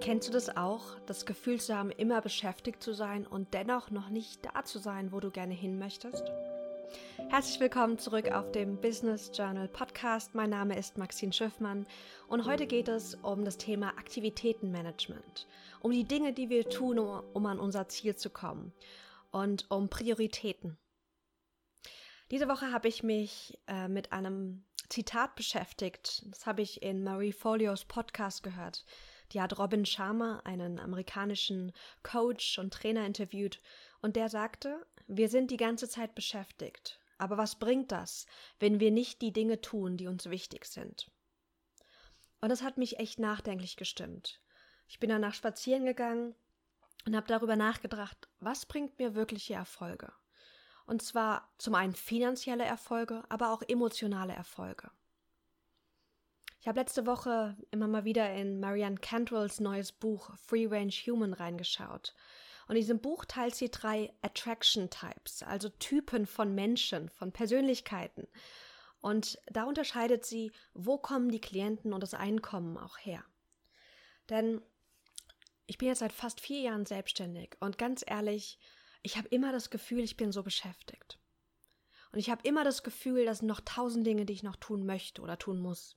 Kennst du das auch, das Gefühl zu haben, immer beschäftigt zu sein und dennoch noch nicht da zu sein, wo du gerne hin möchtest? Herzlich willkommen zurück auf dem Business Journal Podcast. Mein Name ist Maxine Schiffmann und heute geht es um das Thema Aktivitätenmanagement, um die Dinge, die wir tun, um, an unser Ziel zu kommen und um Prioritäten. Diese Woche habe ich mich äh, mit einem Zitat beschäftigt. Das habe ich in Marie Folios Podcast gehört. Die hat Robin Sharma, einen amerikanischen Coach und Trainer, interviewt und der sagte, wir sind die ganze Zeit beschäftigt. Aber was bringt das, wenn wir nicht die Dinge tun, die uns wichtig sind? Und das hat mich echt nachdenklich gestimmt. Ich bin danach spazieren gegangen und habe darüber nachgedacht, was bringt mir wirkliche Erfolge? Und zwar zum einen finanzielle Erfolge, aber auch emotionale Erfolge. Ich habe letzte Woche immer mal wieder in Marianne Cantwells neues Buch Free Range Human reingeschaut. Und in diesem Buch teilt sie drei Attraction Types, also Typen von Menschen, von Persönlichkeiten. Und da unterscheidet sie, wo kommen die Klienten und das Einkommen auch her. Denn ich bin jetzt seit fast vier Jahren selbstständig und ganz ehrlich, ich habe immer das Gefühl, ich bin so beschäftigt. Und ich habe immer das Gefühl, dass noch tausend Dinge, die ich noch tun möchte oder tun muss.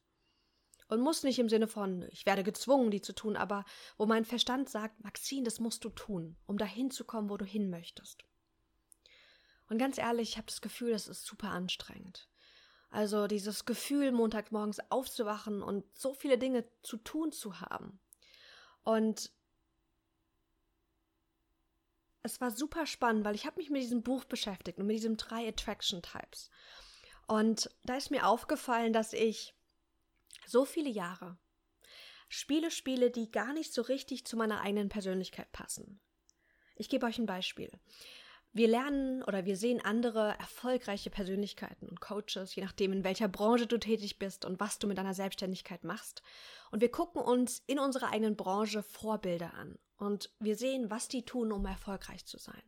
Und muss nicht im Sinne von, ich werde gezwungen, die zu tun, aber wo mein Verstand sagt, Maxine, das musst du tun, um dahin zu kommen, wo du hin möchtest. Und ganz ehrlich, ich habe das Gefühl, das ist super anstrengend. Also dieses Gefühl, Montagmorgens aufzuwachen und so viele Dinge zu tun zu haben. Und es war super spannend, weil ich habe mich mit diesem Buch beschäftigt und mit diesen drei Attraction Types. Und da ist mir aufgefallen, dass ich so viele Jahre Spiele spiele, die gar nicht so richtig zu meiner eigenen Persönlichkeit passen. Ich gebe euch ein Beispiel. Wir lernen oder wir sehen andere erfolgreiche Persönlichkeiten und Coaches, je nachdem, in welcher Branche du tätig bist und was du mit deiner Selbstständigkeit machst. Und wir gucken uns in unserer eigenen Branche Vorbilder an. Und wir sehen, was die tun, um erfolgreich zu sein.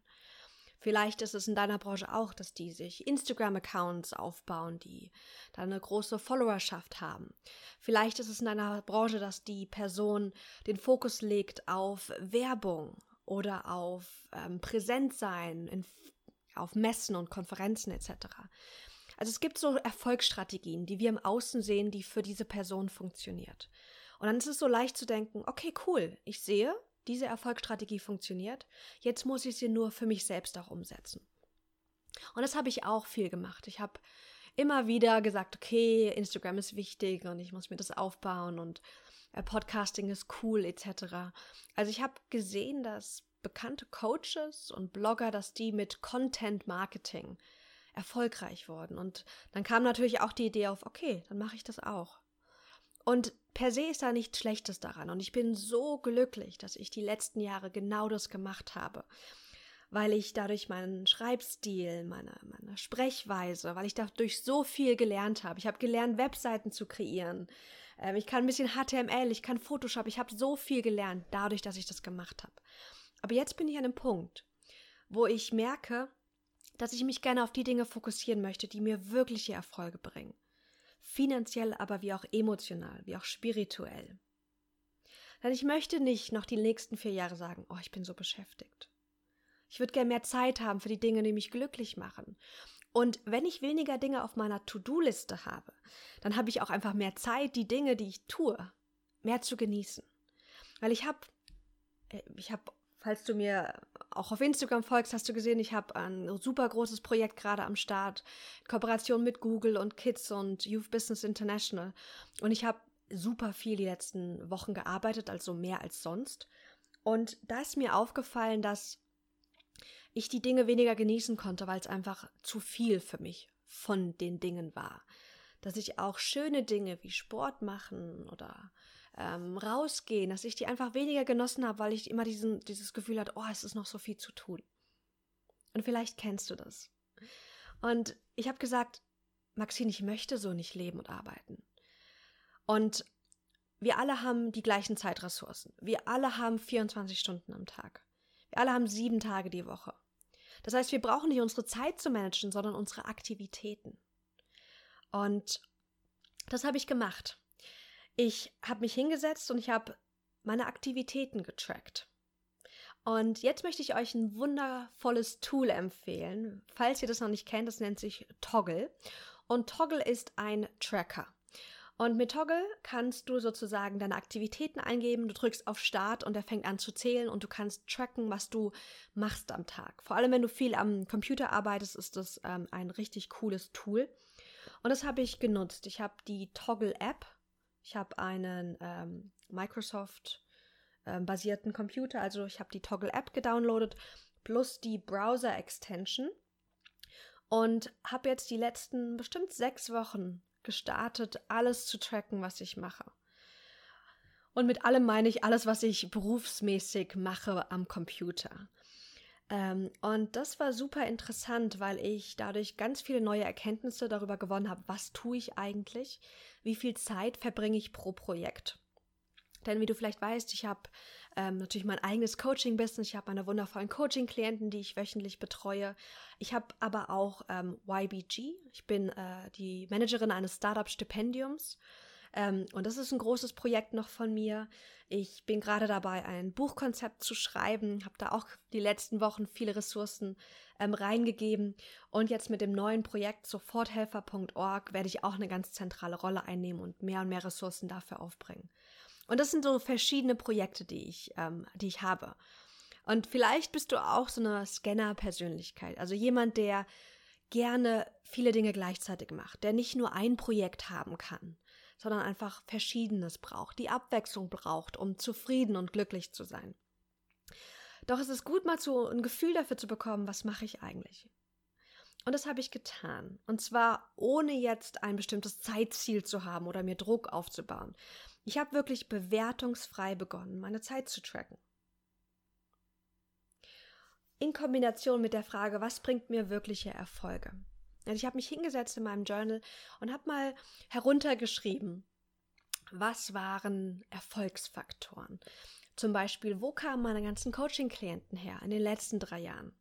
Vielleicht ist es in deiner Branche auch, dass die sich Instagram-Accounts aufbauen, die da eine große Followerschaft haben. Vielleicht ist es in deiner Branche, dass die Person den Fokus legt auf Werbung oder auf ähm, Präsentsein, in, auf Messen und Konferenzen etc. Also es gibt so Erfolgsstrategien, die wir im Außen sehen, die für diese Person funktioniert. Und dann ist es so leicht zu denken, okay, cool, ich sehe, diese Erfolgsstrategie funktioniert. Jetzt muss ich sie nur für mich selbst auch umsetzen. Und das habe ich auch viel gemacht. Ich habe immer wieder gesagt, okay, Instagram ist wichtig und ich muss mir das aufbauen und äh, Podcasting ist cool etc. Also ich habe gesehen, dass bekannte Coaches und Blogger, dass die mit Content Marketing erfolgreich wurden. Und dann kam natürlich auch die Idee auf, okay, dann mache ich das auch. Und per se ist da nichts Schlechtes daran. Und ich bin so glücklich, dass ich die letzten Jahre genau das gemacht habe. Weil ich dadurch meinen Schreibstil, meine, meine Sprechweise, weil ich dadurch so viel gelernt habe. Ich habe gelernt, Webseiten zu kreieren. Ähm, ich kann ein bisschen HTML, ich kann Photoshop. Ich habe so viel gelernt, dadurch, dass ich das gemacht habe. Aber jetzt bin ich an einem Punkt, wo ich merke, dass ich mich gerne auf die Dinge fokussieren möchte, die mir wirkliche Erfolge bringen finanziell, aber wie auch emotional, wie auch spirituell. Denn ich möchte nicht noch die nächsten vier Jahre sagen, oh, ich bin so beschäftigt. Ich würde gern mehr Zeit haben für die Dinge, die mich glücklich machen. Und wenn ich weniger Dinge auf meiner To-Do-Liste habe, dann habe ich auch einfach mehr Zeit, die Dinge, die ich tue, mehr zu genießen. Weil ich habe, äh, ich habe Falls du mir auch auf Instagram folgst, hast du gesehen, ich habe ein super großes Projekt gerade am Start. Kooperation mit Google und Kids und Youth Business International. Und ich habe super viel die letzten Wochen gearbeitet, also mehr als sonst. Und da ist mir aufgefallen, dass ich die Dinge weniger genießen konnte, weil es einfach zu viel für mich von den Dingen war. Dass ich auch schöne Dinge wie Sport machen oder ähm, rausgehen, dass ich die einfach weniger genossen habe, weil ich immer diesen, dieses Gefühl hatte, oh, es ist noch so viel zu tun. Und vielleicht kennst du das. Und ich habe gesagt, Maxine, ich möchte so nicht leben und arbeiten. Und wir alle haben die gleichen Zeitressourcen. Wir alle haben 24 Stunden am Tag. Wir alle haben sieben Tage die Woche. Das heißt, wir brauchen nicht unsere Zeit zu managen, sondern unsere Aktivitäten. Und das habe ich gemacht. Ich habe mich hingesetzt und ich habe meine Aktivitäten getrackt. Und jetzt möchte ich euch ein wundervolles Tool empfehlen. Falls ihr das noch nicht kennt, das nennt sich Toggle. Und Toggle ist ein Tracker. Und mit Toggle kannst du sozusagen deine Aktivitäten eingeben, du drückst auf Start und er fängt an zu zählen und du kannst tracken, was du machst am Tag. Vor allem, wenn du viel am Computer arbeitest, ist das ähm, ein richtig cooles Tool. Und das habe ich genutzt. Ich habe die Toggle-App. Ich habe einen ähm, Microsoft-basierten ähm, Computer, also ich habe die Toggle-App gedownloadet, plus die Browser-Extension. Und habe jetzt die letzten bestimmt sechs Wochen gestartet, alles zu tracken, was ich mache. Und mit allem meine ich alles, was ich berufsmäßig mache am Computer. Ähm, und das war super interessant, weil ich dadurch ganz viele neue Erkenntnisse darüber gewonnen habe, was tue ich eigentlich, wie viel Zeit verbringe ich pro Projekt. Denn wie du vielleicht weißt, ich habe ähm, natürlich mein eigenes Coaching-Business, ich habe meine wundervollen Coaching-Klienten, die ich wöchentlich betreue. Ich habe aber auch ähm, YBG, ich bin äh, die Managerin eines Startup-Stipendiums. Ähm, und das ist ein großes Projekt noch von mir. Ich bin gerade dabei, ein Buchkonzept zu schreiben, habe da auch die letzten Wochen viele Ressourcen ähm, reingegeben. Und jetzt mit dem neuen Projekt soforthelfer.org werde ich auch eine ganz zentrale Rolle einnehmen und mehr und mehr Ressourcen dafür aufbringen. Und das sind so verschiedene Projekte, die ich, ähm, die ich habe. Und vielleicht bist du auch so eine Scanner-Persönlichkeit, also jemand, der gerne viele Dinge gleichzeitig macht, der nicht nur ein Projekt haben kann, sondern einfach Verschiedenes braucht, die Abwechslung braucht, um zufrieden und glücklich zu sein. Doch es ist gut, mal so ein Gefühl dafür zu bekommen, was mache ich eigentlich. Und das habe ich getan. Und zwar ohne jetzt ein bestimmtes Zeitziel zu haben oder mir Druck aufzubauen. Ich habe wirklich bewertungsfrei begonnen, meine Zeit zu tracken. In Kombination mit der Frage, was bringt mir wirkliche Erfolge? Also ich habe mich hingesetzt in meinem Journal und habe mal heruntergeschrieben, was waren Erfolgsfaktoren? Zum Beispiel, wo kamen meine ganzen Coaching-Klienten her in den letzten drei Jahren?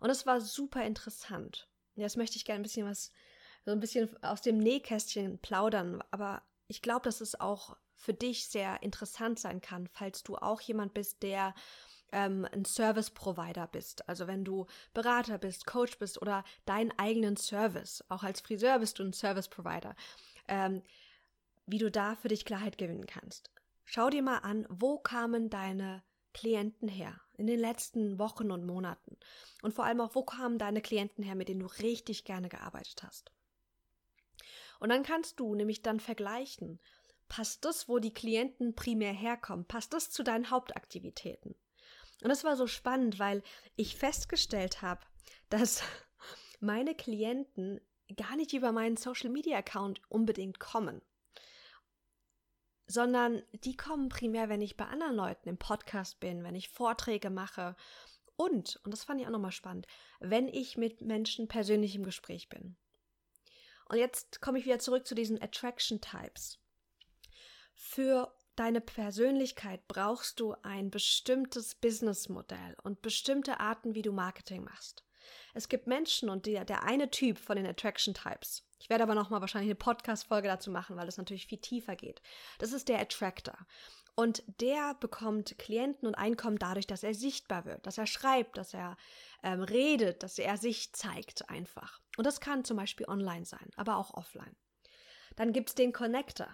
Und es war super interessant. Jetzt möchte ich gerne ein bisschen was, so ein bisschen aus dem Nähkästchen plaudern, aber ich glaube, dass es auch für dich sehr interessant sein kann, falls du auch jemand bist, der ähm, ein Service Provider bist. Also wenn du Berater bist, Coach bist oder deinen eigenen Service. Auch als Friseur bist du ein Service Provider. Ähm, wie du da für dich Klarheit gewinnen kannst. Schau dir mal an, wo kamen deine Klienten her in den letzten Wochen und Monaten? Und vor allem auch, wo kamen deine Klienten her, mit denen du richtig gerne gearbeitet hast? Und dann kannst du nämlich dann vergleichen, passt das, wo die Klienten primär herkommen, passt das zu deinen Hauptaktivitäten? Und das war so spannend, weil ich festgestellt habe, dass meine Klienten gar nicht über meinen Social Media Account unbedingt kommen, sondern die kommen primär, wenn ich bei anderen Leuten im Podcast bin, wenn ich Vorträge mache und, und das fand ich auch nochmal spannend, wenn ich mit Menschen persönlich im Gespräch bin. Und jetzt komme ich wieder zurück zu diesen Attraction Types. Für deine Persönlichkeit brauchst du ein bestimmtes Businessmodell und bestimmte Arten, wie du Marketing machst. Es gibt Menschen und der, der eine Typ von den Attraction Types. Ich werde aber nochmal wahrscheinlich eine Podcast-Folge dazu machen, weil es natürlich viel tiefer geht. Das ist der Attractor. Und der bekommt Klienten und Einkommen dadurch, dass er sichtbar wird, dass er schreibt, dass er ähm, redet, dass er sich zeigt einfach. Und das kann zum Beispiel online sein, aber auch offline. Dann gibt es den Connector.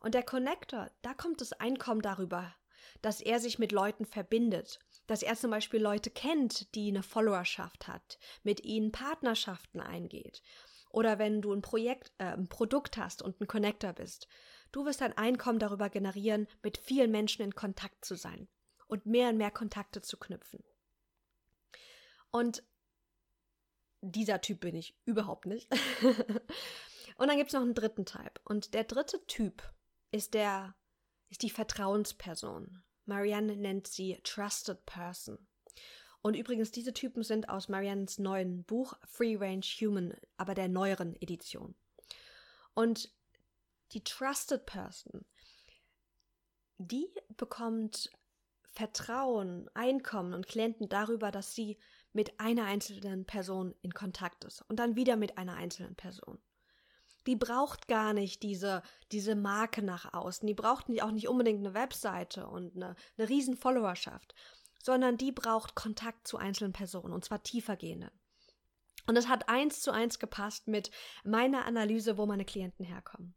Und der Connector, da kommt das Einkommen darüber, dass er sich mit Leuten verbindet, dass er zum Beispiel Leute kennt, die eine Followerschaft hat, mit ihnen Partnerschaften eingeht. Oder wenn du ein Projekt, äh, ein Produkt hast und ein Connector bist, Du wirst ein Einkommen darüber generieren, mit vielen Menschen in Kontakt zu sein und mehr und mehr Kontakte zu knüpfen. Und dieser Typ bin ich überhaupt nicht. und dann gibt es noch einen dritten Typ. Und der dritte Typ ist der, ist die Vertrauensperson. Marianne nennt sie Trusted Person. Und übrigens, diese Typen sind aus Mariannes neuen Buch Free Range Human, aber der neueren Edition. Und die Trusted Person, die bekommt Vertrauen, Einkommen und Klienten darüber, dass sie mit einer einzelnen Person in Kontakt ist und dann wieder mit einer einzelnen Person. Die braucht gar nicht diese, diese Marke nach außen. Die braucht auch nicht unbedingt eine Webseite und eine, eine riesen Followerschaft, sondern die braucht Kontakt zu einzelnen Personen und zwar tiefergehende. Und es hat eins zu eins gepasst mit meiner Analyse, wo meine Klienten herkommen.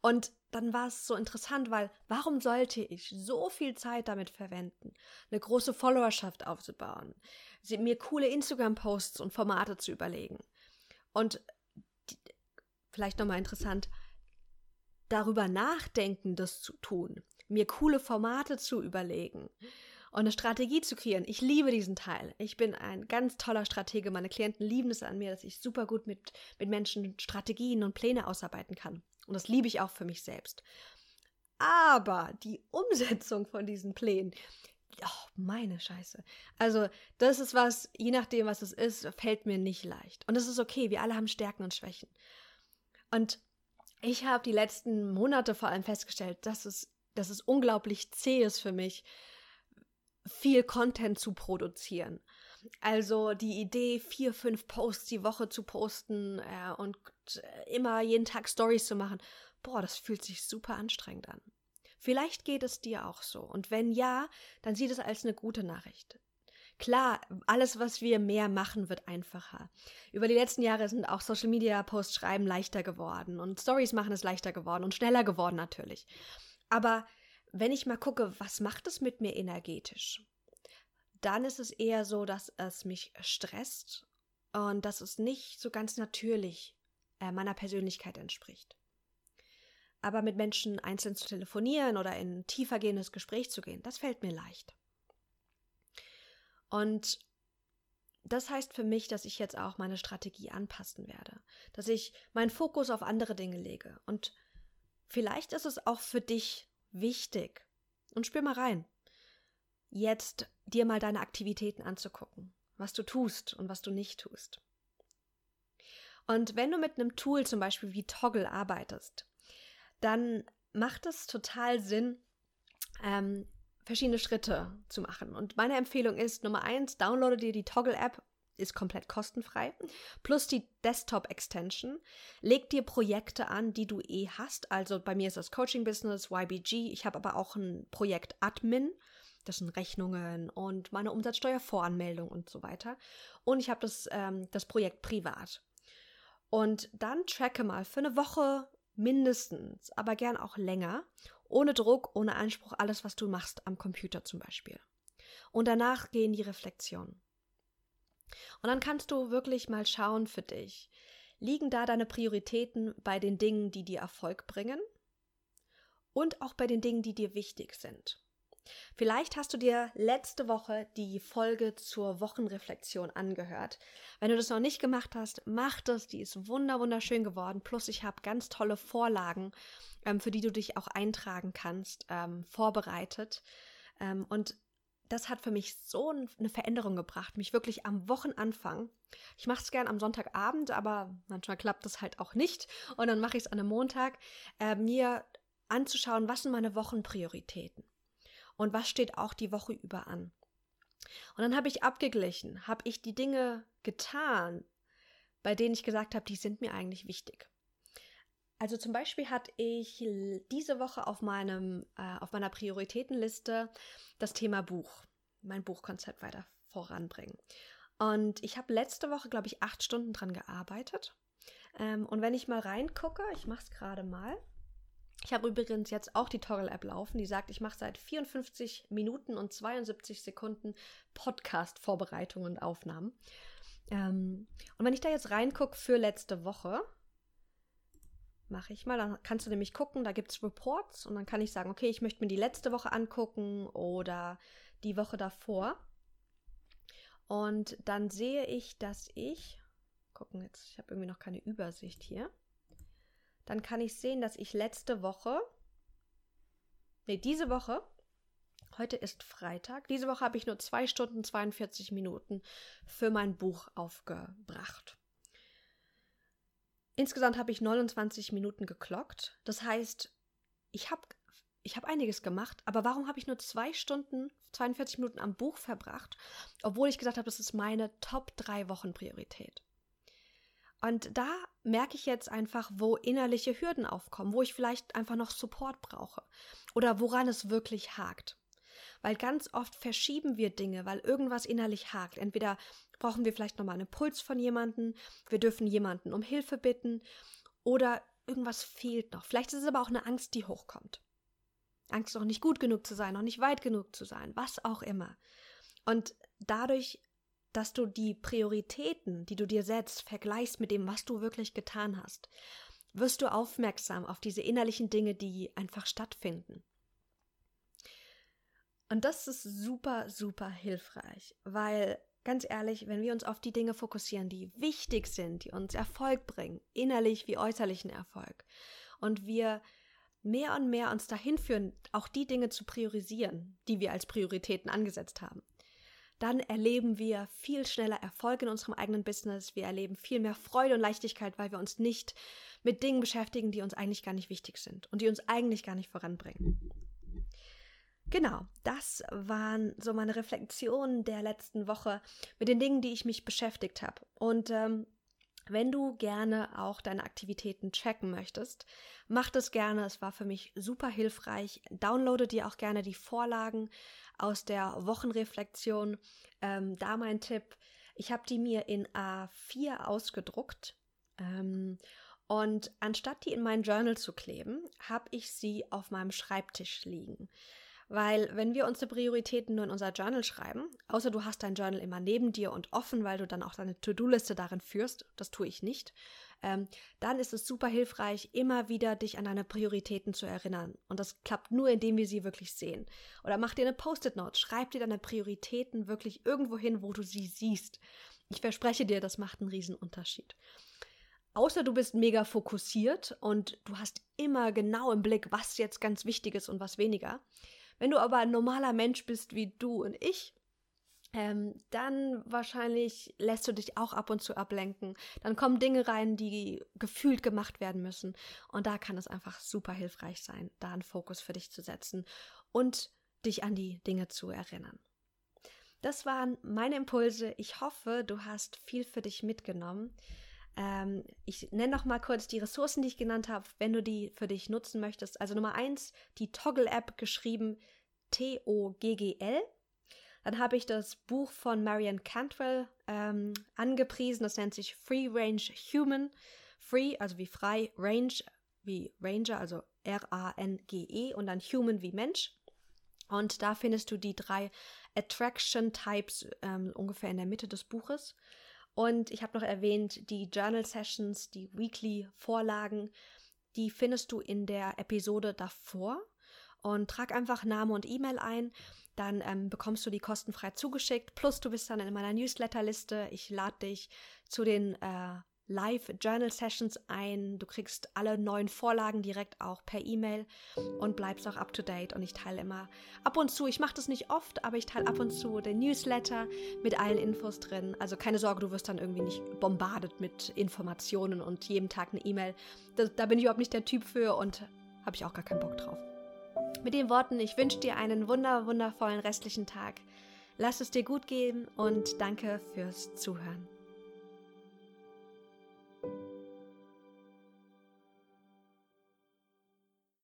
Und dann war es so interessant, weil warum sollte ich so viel Zeit damit verwenden, eine große Followerschaft aufzubauen, mir coole Instagram-Posts und Formate zu überlegen? Und vielleicht nochmal interessant, darüber nachdenken, das zu tun, mir coole Formate zu überlegen und eine Strategie zu kreieren. Ich liebe diesen Teil. Ich bin ein ganz toller Stratege. Meine Klienten lieben es an mir, dass ich super gut mit, mit Menschen Strategien und Pläne ausarbeiten kann. Und das liebe ich auch für mich selbst. Aber die Umsetzung von diesen Plänen, oh, meine Scheiße. Also, das ist was, je nachdem, was es ist, fällt mir nicht leicht. Und das ist okay, wir alle haben Stärken und Schwächen. Und ich habe die letzten Monate vor allem festgestellt, dass es, dass es unglaublich zäh ist für mich, viel Content zu produzieren. Also die Idee, vier, fünf Posts die Woche zu posten äh, und immer jeden Tag Stories zu machen, boah, das fühlt sich super anstrengend an. Vielleicht geht es dir auch so. Und wenn ja, dann sieh das als eine gute Nachricht. Klar, alles, was wir mehr machen, wird einfacher. Über die letzten Jahre sind auch Social Media Posts schreiben leichter geworden und Stories machen ist leichter geworden und schneller geworden natürlich. Aber wenn ich mal gucke, was macht es mit mir energetisch? Dann ist es eher so, dass es mich stresst und dass es nicht so ganz natürlich äh, meiner Persönlichkeit entspricht. Aber mit Menschen einzeln zu telefonieren oder in ein tiefergehendes Gespräch zu gehen, das fällt mir leicht. Und das heißt für mich, dass ich jetzt auch meine Strategie anpassen werde, dass ich meinen Fokus auf andere Dinge lege. Und vielleicht ist es auch für dich wichtig. Und spür mal rein. Jetzt dir mal deine Aktivitäten anzugucken, was du tust und was du nicht tust. Und wenn du mit einem Tool zum Beispiel wie Toggle arbeitest, dann macht es total Sinn, ähm, verschiedene Schritte zu machen. Und meine Empfehlung ist, Nummer eins, downloade dir die Toggle-App ist komplett kostenfrei. Plus die Desktop-Extension. Leg dir Projekte an, die du eh hast. Also bei mir ist das Coaching-Business, YBG. Ich habe aber auch ein Projekt Admin. Das sind Rechnungen und meine Umsatzsteuervoranmeldung und so weiter. Und ich habe das, ähm, das Projekt privat. Und dann tracke mal für eine Woche mindestens, aber gern auch länger, ohne Druck, ohne Anspruch, alles, was du machst am Computer zum Beispiel. Und danach gehen die Reflexionen. Und dann kannst du wirklich mal schauen für dich. Liegen da deine Prioritäten bei den Dingen, die dir Erfolg bringen? Und auch bei den Dingen, die dir wichtig sind. Vielleicht hast du dir letzte Woche die Folge zur Wochenreflexion angehört. Wenn du das noch nicht gemacht hast, mach das. Die ist wunder wunderschön geworden. Plus ich habe ganz tolle Vorlagen, ähm, für die du dich auch eintragen kannst, ähm, vorbereitet. Ähm, und das hat für mich so eine Veränderung gebracht, mich wirklich am Wochenanfang. Ich mache es gern am Sonntagabend, aber manchmal klappt das halt auch nicht. Und dann mache ich es an einem Montag, äh, mir anzuschauen, was sind meine Wochenprioritäten und was steht auch die Woche über an. Und dann habe ich abgeglichen, habe ich die Dinge getan, bei denen ich gesagt habe, die sind mir eigentlich wichtig. Also zum Beispiel hatte ich diese Woche auf, meinem, äh, auf meiner Prioritätenliste das Thema Buch, mein Buchkonzept weiter voranbringen. Und ich habe letzte Woche, glaube ich, acht Stunden dran gearbeitet. Ähm, und wenn ich mal reingucke, ich mache es gerade mal. Ich habe übrigens jetzt auch die Toggle-App laufen, die sagt, ich mache seit 54 Minuten und 72 Sekunden Podcast-Vorbereitung und Aufnahmen. Ähm, und wenn ich da jetzt reingucke für letzte Woche, mache ich mal. Dann kannst du nämlich gucken, da gibt es Reports und dann kann ich sagen, okay, ich möchte mir die letzte Woche angucken oder die Woche davor. Und dann sehe ich, dass ich, gucken jetzt, ich habe irgendwie noch keine Übersicht hier. Dann kann ich sehen, dass ich letzte Woche, nee, diese Woche, heute ist Freitag, diese Woche habe ich nur zwei Stunden 42 Minuten für mein Buch aufgebracht. Insgesamt habe ich 29 Minuten geklockt. Das heißt, ich habe ich hab einiges gemacht, aber warum habe ich nur zwei Stunden, 42 Minuten am Buch verbracht, obwohl ich gesagt habe, das ist meine Top 3 Wochen Priorität? Und da merke ich jetzt einfach, wo innerliche Hürden aufkommen, wo ich vielleicht einfach noch Support brauche oder woran es wirklich hakt. Weil ganz oft verschieben wir Dinge, weil irgendwas innerlich hakt. Entweder brauchen wir vielleicht nochmal einen Impuls von jemandem, wir dürfen jemanden um Hilfe bitten oder irgendwas fehlt noch. Vielleicht ist es aber auch eine Angst, die hochkommt. Angst, noch nicht gut genug zu sein, noch nicht weit genug zu sein, was auch immer. Und dadurch dass du die Prioritäten, die du dir setzt, vergleichst mit dem, was du wirklich getan hast, wirst du aufmerksam auf diese innerlichen Dinge, die einfach stattfinden. Und das ist super, super hilfreich, weil ganz ehrlich, wenn wir uns auf die Dinge fokussieren, die wichtig sind, die uns Erfolg bringen, innerlich wie äußerlichen Erfolg, und wir mehr und mehr uns dahin führen, auch die Dinge zu priorisieren, die wir als Prioritäten angesetzt haben, dann erleben wir viel schneller Erfolg in unserem eigenen Business. Wir erleben viel mehr Freude und Leichtigkeit, weil wir uns nicht mit Dingen beschäftigen, die uns eigentlich gar nicht wichtig sind und die uns eigentlich gar nicht voranbringen. Genau, das waren so meine Reflexionen der letzten Woche mit den Dingen, die ich mich beschäftigt habe. Und ähm, wenn du gerne auch deine Aktivitäten checken möchtest, mach das gerne. Es war für mich super hilfreich. Downloade dir auch gerne die Vorlagen aus der Wochenreflexion. Ähm, da mein Tipp. Ich habe die mir in A4 ausgedruckt. Ähm, und anstatt die in mein Journal zu kleben, habe ich sie auf meinem Schreibtisch liegen. Weil wenn wir unsere Prioritäten nur in unser Journal schreiben, außer du hast dein Journal immer neben dir und offen, weil du dann auch deine To-Do-Liste darin führst, das tue ich nicht, ähm, dann ist es super hilfreich, immer wieder dich an deine Prioritäten zu erinnern. Und das klappt nur, indem wir sie wirklich sehen. Oder mach dir eine Post-it-Note, schreib dir deine Prioritäten wirklich irgendwo hin, wo du sie siehst. Ich verspreche dir, das macht einen riesen Unterschied. Außer du bist mega fokussiert und du hast immer genau im Blick, was jetzt ganz wichtig ist und was weniger, wenn du aber ein normaler Mensch bist wie du und ich, ähm, dann wahrscheinlich lässt du dich auch ab und zu ablenken. Dann kommen Dinge rein, die gefühlt gemacht werden müssen. Und da kann es einfach super hilfreich sein, da einen Fokus für dich zu setzen und dich an die Dinge zu erinnern. Das waren meine Impulse. Ich hoffe, du hast viel für dich mitgenommen. Ähm, ich nenne noch mal kurz die Ressourcen, die ich genannt habe, wenn du die für dich nutzen möchtest. Also Nummer eins, die Toggle-App geschrieben T-O-G-G-L. Dann habe ich das Buch von Marianne Cantwell ähm, angepriesen. Das nennt sich Free Range Human. Free, also wie frei, Range wie Ranger, also R-A-N-G-E und dann Human wie Mensch. Und da findest du die drei Attraction Types ähm, ungefähr in der Mitte des Buches. Und ich habe noch erwähnt, die Journal Sessions, die Weekly Vorlagen, die findest du in der Episode davor. Und trag einfach Name und E-Mail ein, dann ähm, bekommst du die kostenfrei zugeschickt. Plus du bist dann in meiner Newsletterliste. Ich lade dich zu den äh, Live-Journal-Sessions ein. Du kriegst alle neuen Vorlagen direkt auch per E-Mail und bleibst auch up-to-date. Und ich teile immer ab und zu, ich mache das nicht oft, aber ich teile ab und zu den Newsletter mit allen Infos drin. Also keine Sorge, du wirst dann irgendwie nicht bombardet mit Informationen und jedem Tag eine E-Mail. Da, da bin ich überhaupt nicht der Typ für und habe ich auch gar keinen Bock drauf. Mit den Worten, ich wünsche dir einen wunder, wundervollen restlichen Tag. Lass es dir gut gehen und danke fürs Zuhören.